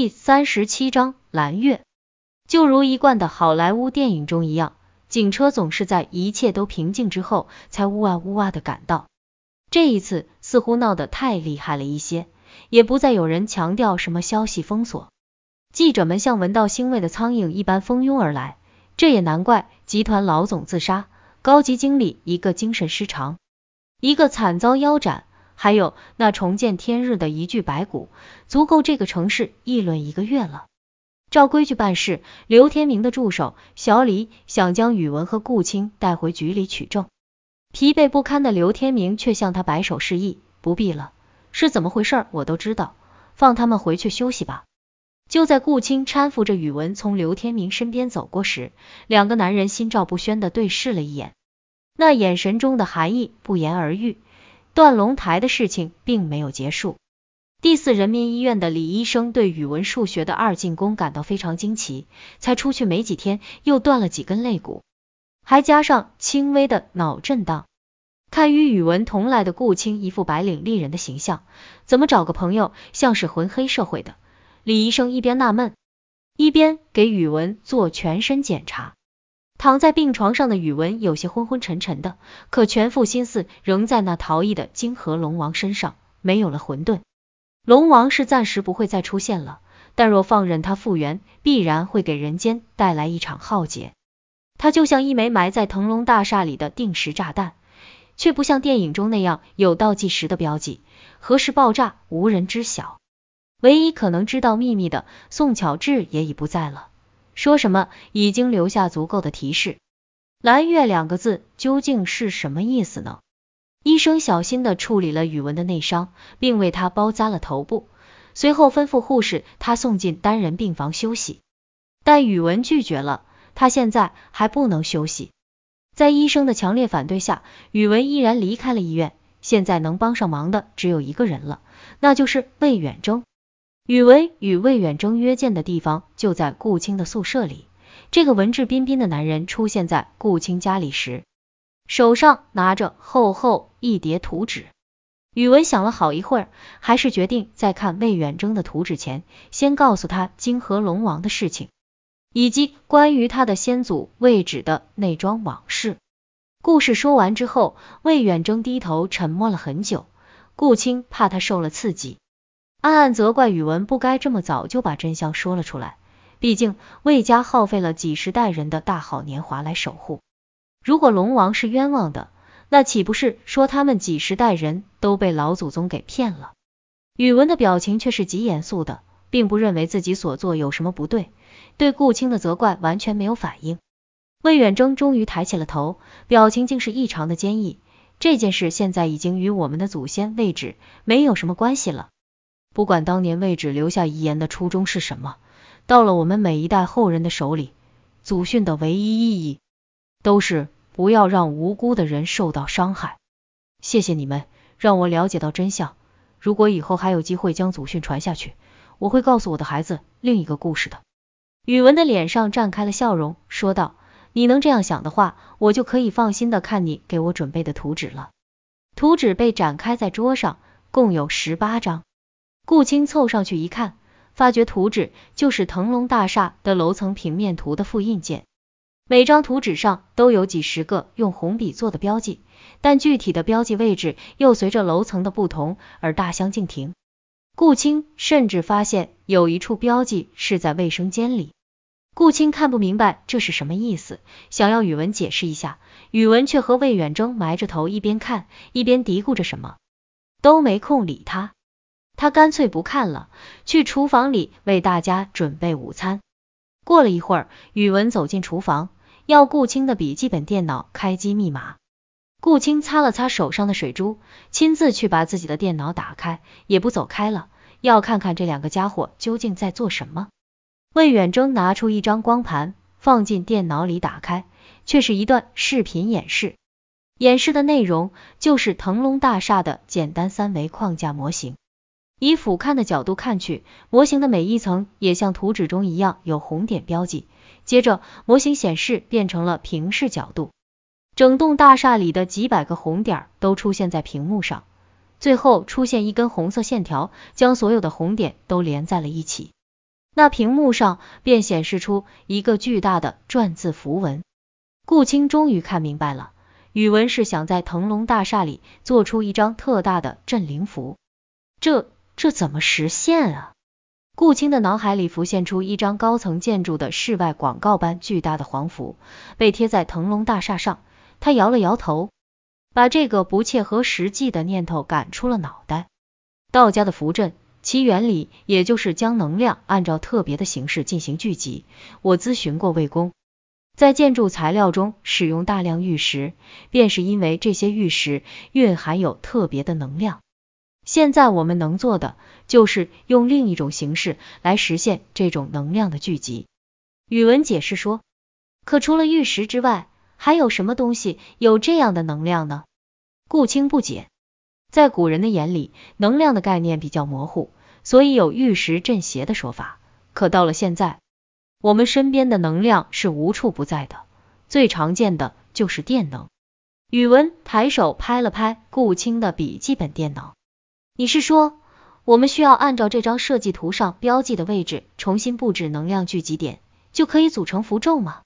第三十七章蓝月。就如一贯的好莱坞电影中一样，警车总是在一切都平静之后，才呜哇呜哇的赶到。这一次似乎闹得太厉害了一些，也不再有人强调什么消息封锁。记者们像闻到腥味的苍蝇一般蜂拥而来，这也难怪，集团老总自杀，高级经理一个精神失常，一个惨遭腰斩。还有那重见天日的一具白骨，足够这个城市议论一个月了。照规矩办事，刘天明的助手小李想将宇文和顾青带回局里取证。疲惫不堪的刘天明却向他摆手示意，不必了，是怎么回事我都知道，放他们回去休息吧。就在顾青搀扶着宇文从刘天明身边走过时，两个男人心照不宣的对视了一眼，那眼神中的寒意不言而喻。断龙台的事情并没有结束。第四人民医院的李医生对语文、数学的二进宫感到非常惊奇，才出去没几天，又断了几根肋骨，还加上轻微的脑震荡。看与语文同来的顾青一副白领丽人的形象，怎么找个朋友像是混黑社会的？李医生一边纳闷，一边给语文做全身检查。躺在病床上的宇文有些昏昏沉沉的，可全副心思仍在那逃逸的金河龙王身上。没有了混沌，龙王是暂时不会再出现了，但若放任他复原，必然会给人间带来一场浩劫。他就像一枚埋在腾龙大厦里的定时炸弹，却不像电影中那样有倒计时的标记，何时爆炸无人知晓。唯一可能知道秘密的宋巧稚也已不在了。说什么已经留下足够的提示，蓝月两个字究竟是什么意思呢？医生小心的处理了宇文的内伤，并为他包扎了头部，随后吩咐护士他送进单人病房休息。但宇文拒绝了，他现在还不能休息。在医生的强烈反对下，宇文依然离开了医院。现在能帮上忙的只有一个人了，那就是魏远征。宇文与魏远征约见的地方就在顾青的宿舍里。这个文质彬彬的男人出现在顾青家里时，手上拿着厚厚一叠图纸。宇文想了好一会儿，还是决定在看魏远征的图纸前，先告诉他金河龙王的事情，以及关于他的先祖魏止的那桩往事。故事说完之后，魏远征低头沉默了很久。顾青怕他受了刺激。暗暗责怪宇文不该这么早就把真相说了出来，毕竟魏家耗费了几十代人的大好年华来守护。如果龙王是冤枉的，那岂不是说他们几十代人都被老祖宗给骗了？宇文的表情却是极严肃的，并不认为自己所做有什么不对，对顾青的责怪完全没有反应。魏远征终于抬起了头，表情竟是异常的坚毅。这件事现在已经与我们的祖先位置没有什么关系了。不管当年魏止留下遗言的初衷是什么，到了我们每一代后人的手里，祖训的唯一意义都是不要让无辜的人受到伤害。谢谢你们，让我了解到真相。如果以后还有机会将祖训传下去，我会告诉我的孩子另一个故事的。宇文的脸上绽开了笑容，说道：“你能这样想的话，我就可以放心的看你给我准备的图纸了。”图纸被展开在桌上，共有十八张。顾青凑上去一看，发觉图纸就是腾龙大厦的楼层平面图的复印件，每张图纸上都有几十个用红笔做的标记，但具体的标记位置又随着楼层的不同而大相径庭。顾青甚至发现有一处标记是在卫生间里。顾青看不明白这是什么意思，想要宇文解释一下，宇文却和魏远征埋着头一边看一边嘀咕着什么，都没空理他。他干脆不看了，去厨房里为大家准备午餐。过了一会儿，宇文走进厨房，要顾青的笔记本电脑开机密码。顾青擦了擦手上的水珠，亲自去把自己的电脑打开，也不走开了，要看看这两个家伙究竟在做什么。魏远征拿出一张光盘，放进电脑里打开，却是一段视频演示。演示的内容就是腾龙大厦的简单三维框架模型。以俯瞰的角度看去，模型的每一层也像图纸中一样有红点标记。接着，模型显示变成了平视角度，整栋大厦里的几百个红点都出现在屏幕上，最后出现一根红色线条，将所有的红点都连在了一起。那屏幕上便显示出一个巨大的篆字符文。顾青终于看明白了，宇文是想在腾龙大厦里做出一张特大的镇灵符。这这怎么实现啊？顾青的脑海里浮现出一张高层建筑的室外广告般巨大的黄符，被贴在腾龙大厦上。他摇了摇头，把这个不切合实际的念头赶出了脑袋。道家的符阵，其原理也就是将能量按照特别的形式进行聚集。我咨询过魏公，在建筑材料中使用大量玉石，便是因为这些玉石蕴含有特别的能量。现在我们能做的，就是用另一种形式来实现这种能量的聚集。宇文解释说，可除了玉石之外，还有什么东西有这样的能量呢？顾青不解，在古人的眼里，能量的概念比较模糊，所以有玉石镇邪的说法。可到了现在，我们身边的能量是无处不在的，最常见的就是电能。宇文抬手拍了拍顾青的笔记本电脑。你是说，我们需要按照这张设计图上标记的位置重新布置能量聚集点，就可以组成符咒吗？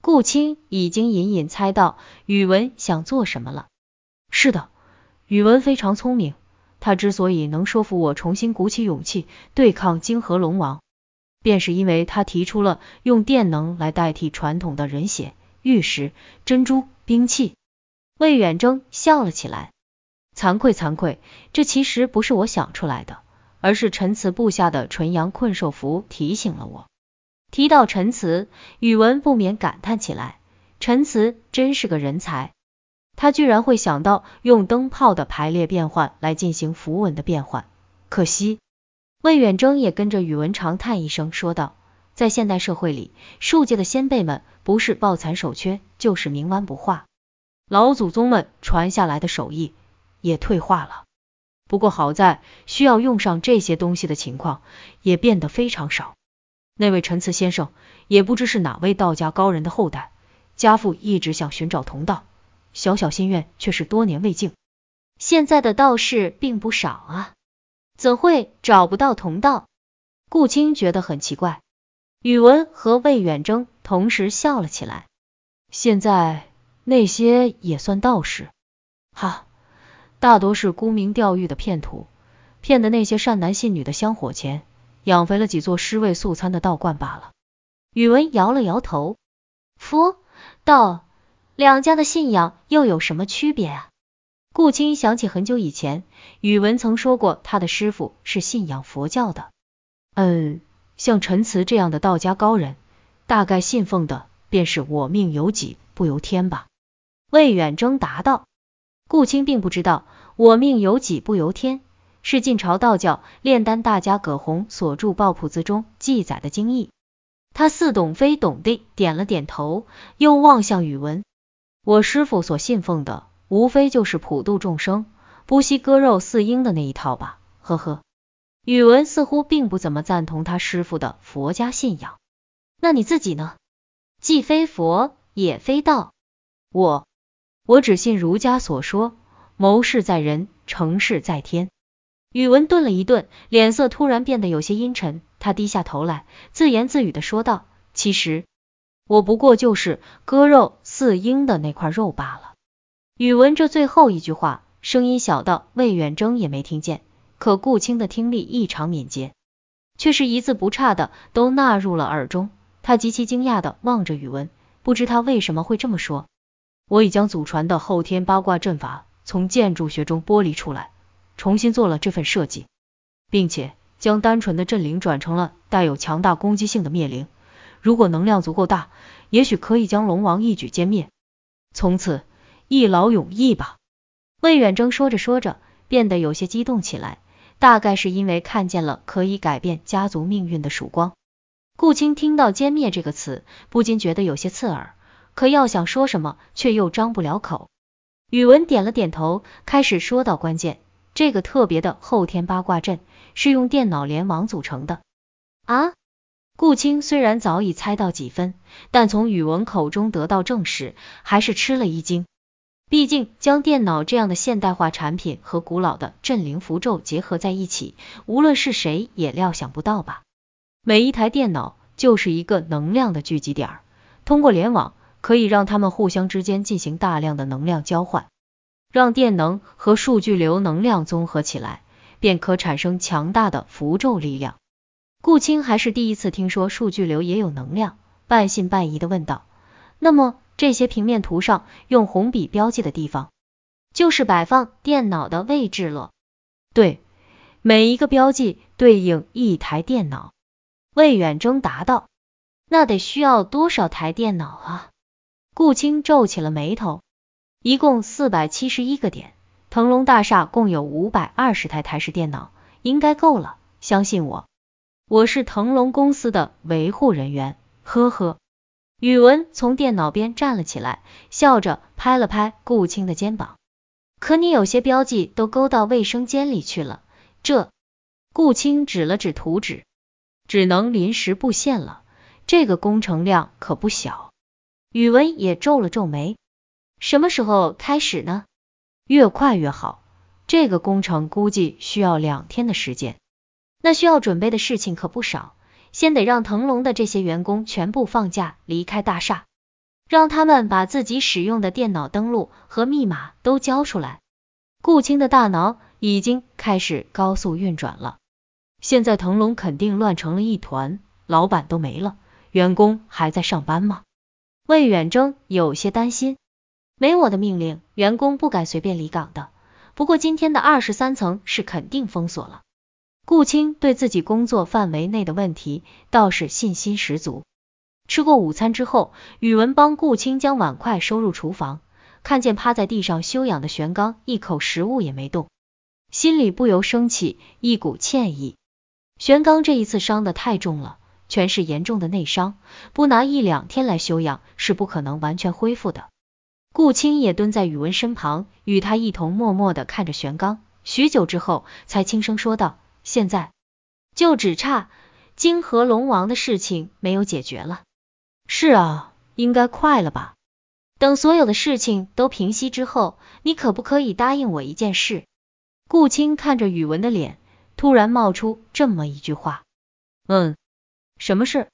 顾青已经隐隐猜到宇文想做什么了。是的，宇文非常聪明，他之所以能说服我重新鼓起勇气对抗泾河龙王，便是因为他提出了用电能来代替传统的人血、玉石、珍珠、兵器。魏远征笑了起来。惭愧惭愧，这其实不是我想出来的，而是陈词部下的纯阳困兽符提醒了我。提到陈词，宇文不免感叹起来，陈词真是个人才，他居然会想到用灯泡的排列变换来进行符文的变换。可惜，魏远征也跟着宇文长叹一声，说道，在现代社会里，术界的先辈们不是抱残守缺，就是冥顽不化，老祖宗们传下来的手艺。也退化了，不过好在需要用上这些东西的情况也变得非常少。那位陈慈先生也不知是哪位道家高人的后代，家父一直想寻找同道，小小心愿却是多年未竟。现在的道士并不少啊，怎会找不到同道？顾青觉得很奇怪。宇文和魏远征同时笑了起来。现在那些也算道士？哈。大多是沽名钓誉的骗徒，骗的那些善男信女的香火钱，养肥了几座尸位素餐的道观罢了。宇文摇了摇头，佛道两家的信仰又有什么区别啊？顾青想起很久以前，宇文曾说过他的师傅是信仰佛教的。嗯，像陈词这样的道家高人，大概信奉的便是我命由己不由天吧？魏远征答道。顾青并不知道“我命由己不由天”是晋朝道教炼丹大家葛洪所著《抱朴子》中记载的经义，他似懂非懂地点了点头，又望向宇文：“我师傅所信奉的，无非就是普度众生、不惜割肉饲鹰的那一套吧？”呵呵，宇文似乎并不怎么赞同他师傅的佛家信仰。那你自己呢？既非佛，也非道，我。我只信儒家所说，谋事在人，成事在天。宇文顿了一顿，脸色突然变得有些阴沉，他低下头来，自言自语的说道：“其实我不过就是割肉饲鹰的那块肉罢了。”宇文这最后一句话，声音小到魏远征也没听见，可顾青的听力异常敏捷，却是一字不差的都纳入了耳中。他极其惊讶的望着宇文，不知他为什么会这么说。我已将祖传的后天八卦阵法从建筑学中剥离出来，重新做了这份设计，并且将单纯的阵灵转成了带有强大攻击性的灭灵。如果能量足够大，也许可以将龙王一举歼灭，从此一劳永逸吧。魏远征说着说着，变得有些激动起来，大概是因为看见了可以改变家族命运的曙光。顾青听到歼灭这个词，不禁觉得有些刺耳。可要想说什么，却又张不了口。宇文点了点头，开始说到关键：这个特别的后天八卦阵是用电脑联网组成的啊！顾青虽然早已猜到几分，但从宇文口中得到证实，还是吃了一惊。毕竟将电脑这样的现代化产品和古老的镇灵符咒结合在一起，无论是谁也料想不到吧。每一台电脑就是一个能量的聚集点，通过联网可以让它们互相之间进行大量的能量交换，让电能和数据流能量综合起来，便可产生强大的符咒力量。顾青还是第一次听说数据流也有能量，半信半疑的问道：“那么这些平面图上用红笔标记的地方，就是摆放电脑的位置了？”“对，每一个标记对应一台电脑。”魏远征答道。“那得需要多少台电脑啊？”顾青皱起了眉头。“一共四百七十一个点，腾龙大厦共有五百二十台台式电脑，应该够了，相信我。”我是腾龙公司的维护人员，呵呵。宇文从电脑边站了起来，笑着拍了拍顾青的肩膀。可你有些标记都勾到卫生间里去了，这……顾青指了指图纸，只能临时布线了。这个工程量可不小。宇文也皱了皱眉，什么时候开始呢？越快越好。这个工程估计需要两天的时间。那需要准备的事情可不少，先得让腾龙的这些员工全部放假离开大厦，让他们把自己使用的电脑登录和密码都交出来。顾青的大脑已经开始高速运转了。现在腾龙肯定乱成了一团，老板都没了，员工还在上班吗？魏远征有些担心。没我的命令，员工不敢随便离岗的。不过今天的二十三层是肯定封锁了。顾青对自己工作范围内的问题倒是信心十足。吃过午餐之后，宇文帮顾青将碗筷收入厨房，看见趴在地上休养的玄刚，一口食物也没动，心里不由升起一股歉意。玄刚这一次伤的太重了，全是严重的内伤，不拿一两天来休养是不可能完全恢复的。顾青也蹲在宇文身旁，与他一同默默的看着玄刚，许久之后才轻声说道。现在就只差金河龙王的事情没有解决了。是啊，应该快了吧？等所有的事情都平息之后，你可不可以答应我一件事？顾青看着宇文的脸，突然冒出这么一句话。嗯，什么事？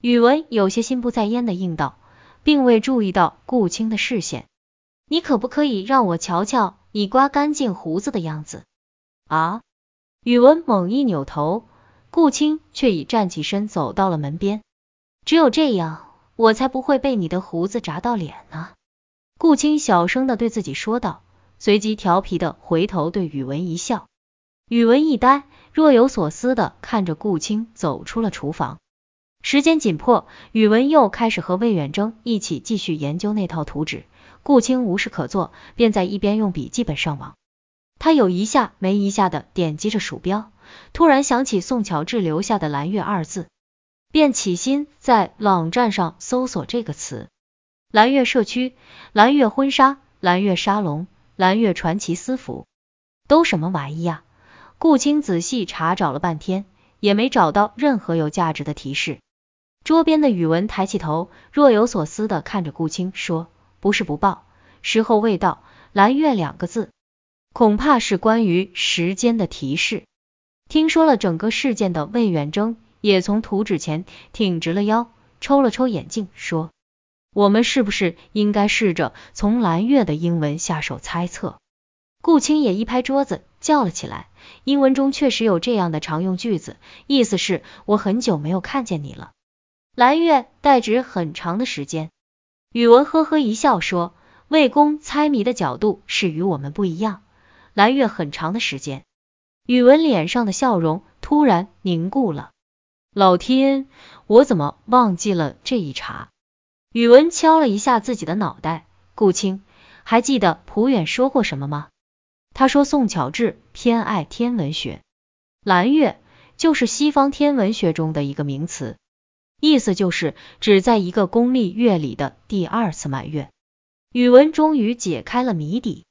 宇文有些心不在焉的应道，并未注意到顾青的视线。你可不可以让我瞧瞧你刮干净胡子的样子？啊？宇文猛一扭头，顾青却已站起身走到了门边。只有这样，我才不会被你的胡子扎到脸呢。顾青小声的对自己说道，随即调皮的回头对宇文一笑。宇文一呆，若有所思的看着顾青走出了厨房。时间紧迫，宇文又开始和魏远征一起继续研究那套图纸。顾青无事可做，便在一边用笔记本上网。他有一下没一下的点击着鼠标，突然想起宋乔治留下的“蓝月”二字，便起心在网站上搜索这个词：蓝月社区、蓝月婚纱、蓝月沙龙、蓝月传奇私服，都什么玩意呀？顾青仔细查找了半天，也没找到任何有价值的提示。桌边的宇文抬起头，若有所思的看着顾青，说：“不是不报，时候未到。蓝月两个字。”恐怕是关于时间的提示。听说了整个事件的魏远征也从图纸前挺直了腰，抽了抽眼镜，说：“我们是不是应该试着从蓝月的英文下手猜测？”顾青也一拍桌子叫了起来：“英文中确实有这样的常用句子，意思是我很久没有看见你了。”蓝月代指很长的时间。宇文呵呵一笑说：“魏公猜谜的角度是与我们不一样。”蓝月很长的时间，宇文脸上的笑容突然凝固了。老天，我怎么忘记了这一茬？宇文敲了一下自己的脑袋。顾青，还记得蒲远说过什么吗？他说宋巧智偏爱天文学，蓝月就是西方天文学中的一个名词，意思就是指在一个公历月里的第二次满月。宇文终于解开了谜底。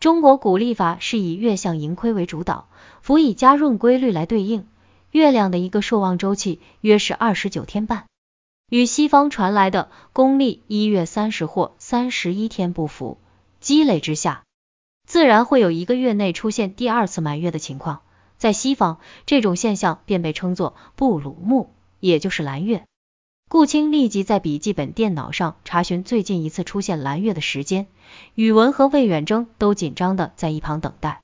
中国古历法是以月相盈亏为主导，辅以加闰规律来对应。月亮的一个朔望周期约是二十九天半，与西方传来的公历一月三十或三十一天不符。积累之下，自然会有一个月内出现第二次满月的情况。在西方，这种现象便被称作布鲁木也就是蓝月。顾青立即在笔记本电脑上查询最近一次出现蓝月的时间，宇文和魏远征都紧张的在一旁等待。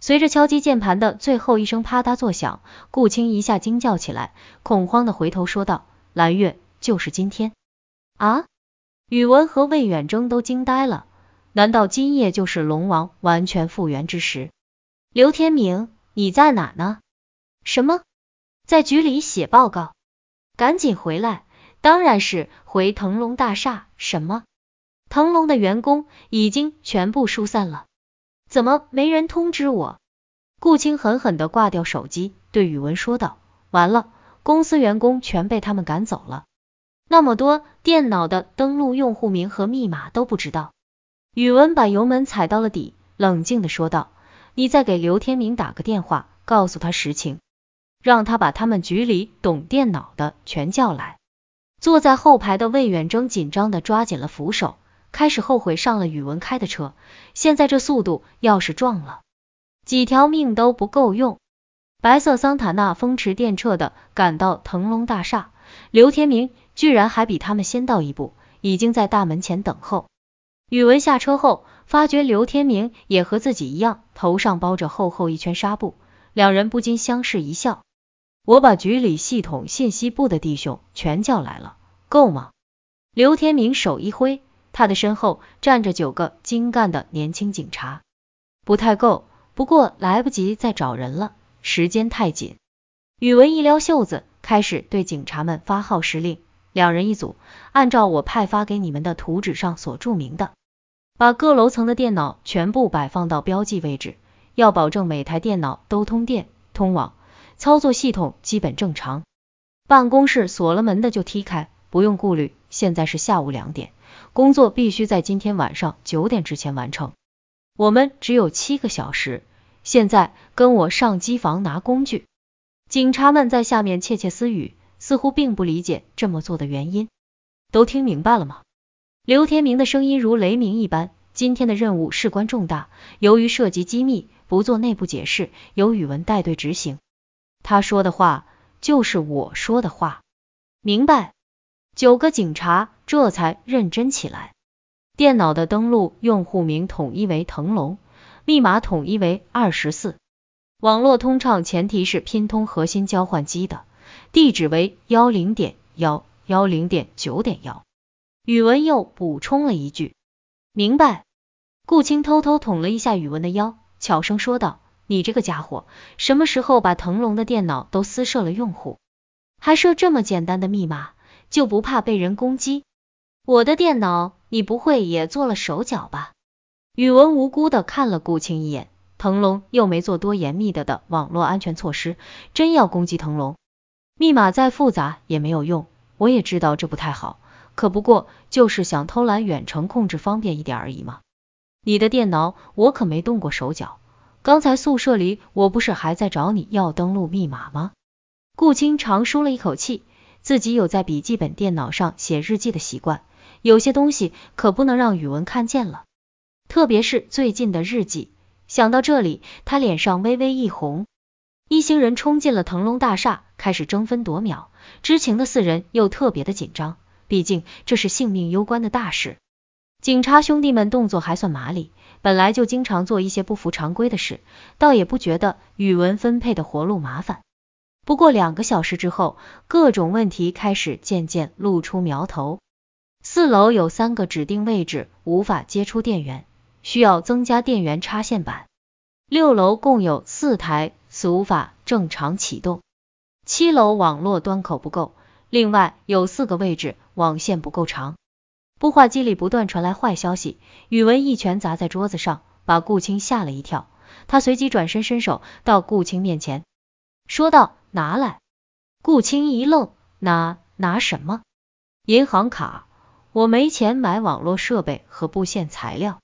随着敲击键盘的最后一声啪嗒作响，顾青一下惊叫起来，恐慌的回头说道：“蓝月，就是今天啊！”宇文和魏远征都惊呆了，难道今夜就是龙王完全复原之时？刘天明，你在哪呢？什么？在局里写报告？赶紧回来！当然是回腾龙大厦。什么？腾龙的员工已经全部疏散了。怎么没人通知我？顾青狠狠的挂掉手机，对宇文说道：“完了，公司员工全被他们赶走了，那么多电脑的登录用户名和密码都不知道。”宇文把油门踩到了底，冷静的说道：“你再给刘天明打个电话，告诉他实情，让他把他们局里懂电脑的全叫来。”坐在后排的魏远征紧张的抓紧了扶手。开始后悔上了宇文开的车，现在这速度要是撞了，几条命都不够用。白色桑塔纳风驰电掣的赶到腾龙大厦，刘天明居然还比他们先到一步，已经在大门前等候。宇文下车后，发觉刘天明也和自己一样，头上包着厚厚一圈纱布，两人不禁相视一笑。我把局里系统信息部的弟兄全叫来了，够吗？刘天明手一挥。他的身后站着九个精干的年轻警察，不太够，不过来不及再找人了，时间太紧。宇文一撩袖子，开始对警察们发号施令，两人一组，按照我派发给你们的图纸上所注明的，把各楼层的电脑全部摆放到标记位置，要保证每台电脑都通电、通网，操作系统基本正常。办公室锁了门的就踢开，不用顾虑。现在是下午两点。工作必须在今天晚上九点之前完成。我们只有七个小时，现在跟我上机房拿工具。警察们在下面窃窃私语，似乎并不理解这么做的原因。都听明白了吗？刘天明的声音如雷鸣一般。今天的任务事关重大，由于涉及机密，不做内部解释，由宇文带队执行。他说的话就是我说的话，明白？九个警察这才认真起来。电脑的登录用户名统一为腾龙，密码统一为二十四，网络通畅前提是拼通核心交换机的，地址为幺零点幺幺零点九点幺。宇文又补充了一句：“明白。”顾青偷偷捅了一下宇文的腰，悄声说道：“你这个家伙，什么时候把腾龙的电脑都私设了用户，还设这么简单的密码？”就不怕被人攻击？我的电脑你不会也做了手脚吧？宇文无辜的看了顾青一眼，腾龙又没做多严密的的网络安全措施，真要攻击腾龙，密码再复杂也没有用。我也知道这不太好，可不过就是想偷懒远程控制方便一点而已嘛。你的电脑我可没动过手脚，刚才宿舍里我不是还在找你要登录密码吗？顾青长舒了一口气。自己有在笔记本电脑上写日记的习惯，有些东西可不能让宇文看见了，特别是最近的日记。想到这里，他脸上微微一红。一行人冲进了腾龙大厦，开始争分夺秒。知情的四人又特别的紧张，毕竟这是性命攸关的大事。警察兄弟们动作还算麻利，本来就经常做一些不符常规的事，倒也不觉得宇文分配的活路麻烦。不过两个小时之后，各种问题开始渐渐露出苗头。四楼有三个指定位置无法接出电源，需要增加电源插线板。六楼共有四台，无法正常启动。七楼网络端口不够，另外有四个位置网线不够长。孵化机里不断传来坏消息，宇文一拳砸在桌子上，把顾青吓了一跳。他随即转身伸手到顾青面前，说道。拿来！顾青一愣，拿拿什么？银行卡，我没钱买网络设备和布线材料。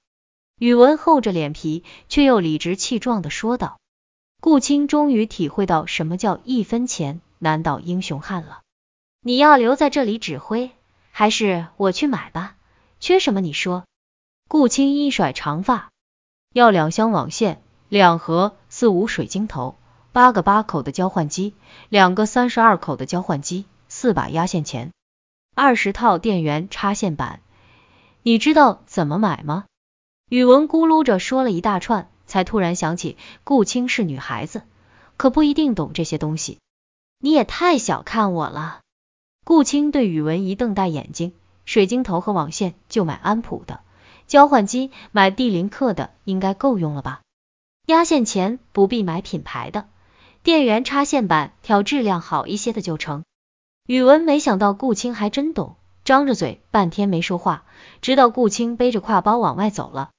宇文厚着脸皮，却又理直气壮的说道。顾青终于体会到什么叫一分钱难倒英雄汉了。你要留在这里指挥，还是我去买吧？缺什么你说。顾青一甩长发，要两箱网线，两盒四五水晶头。八个八口的交换机，两个三十二口的交换机，四把压线钳，二十套电源插线板。你知道怎么买吗？宇文咕噜着说了一大串，才突然想起顾青是女孩子，可不一定懂这些东西。你也太小看我了。顾青对宇文一瞪大眼睛，水晶头和网线就买安普的，交换机买帝林克的应该够用了吧？压线钳不必买品牌的，电源插线板挑质量好一些的就成。宇文没想到顾青还真懂，张着嘴半天没说话，直到顾青背着挎包往外走了，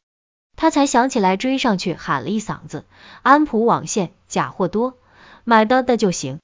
他才想起来追上去喊了一嗓子：“安普网线假货多，买的的就行。”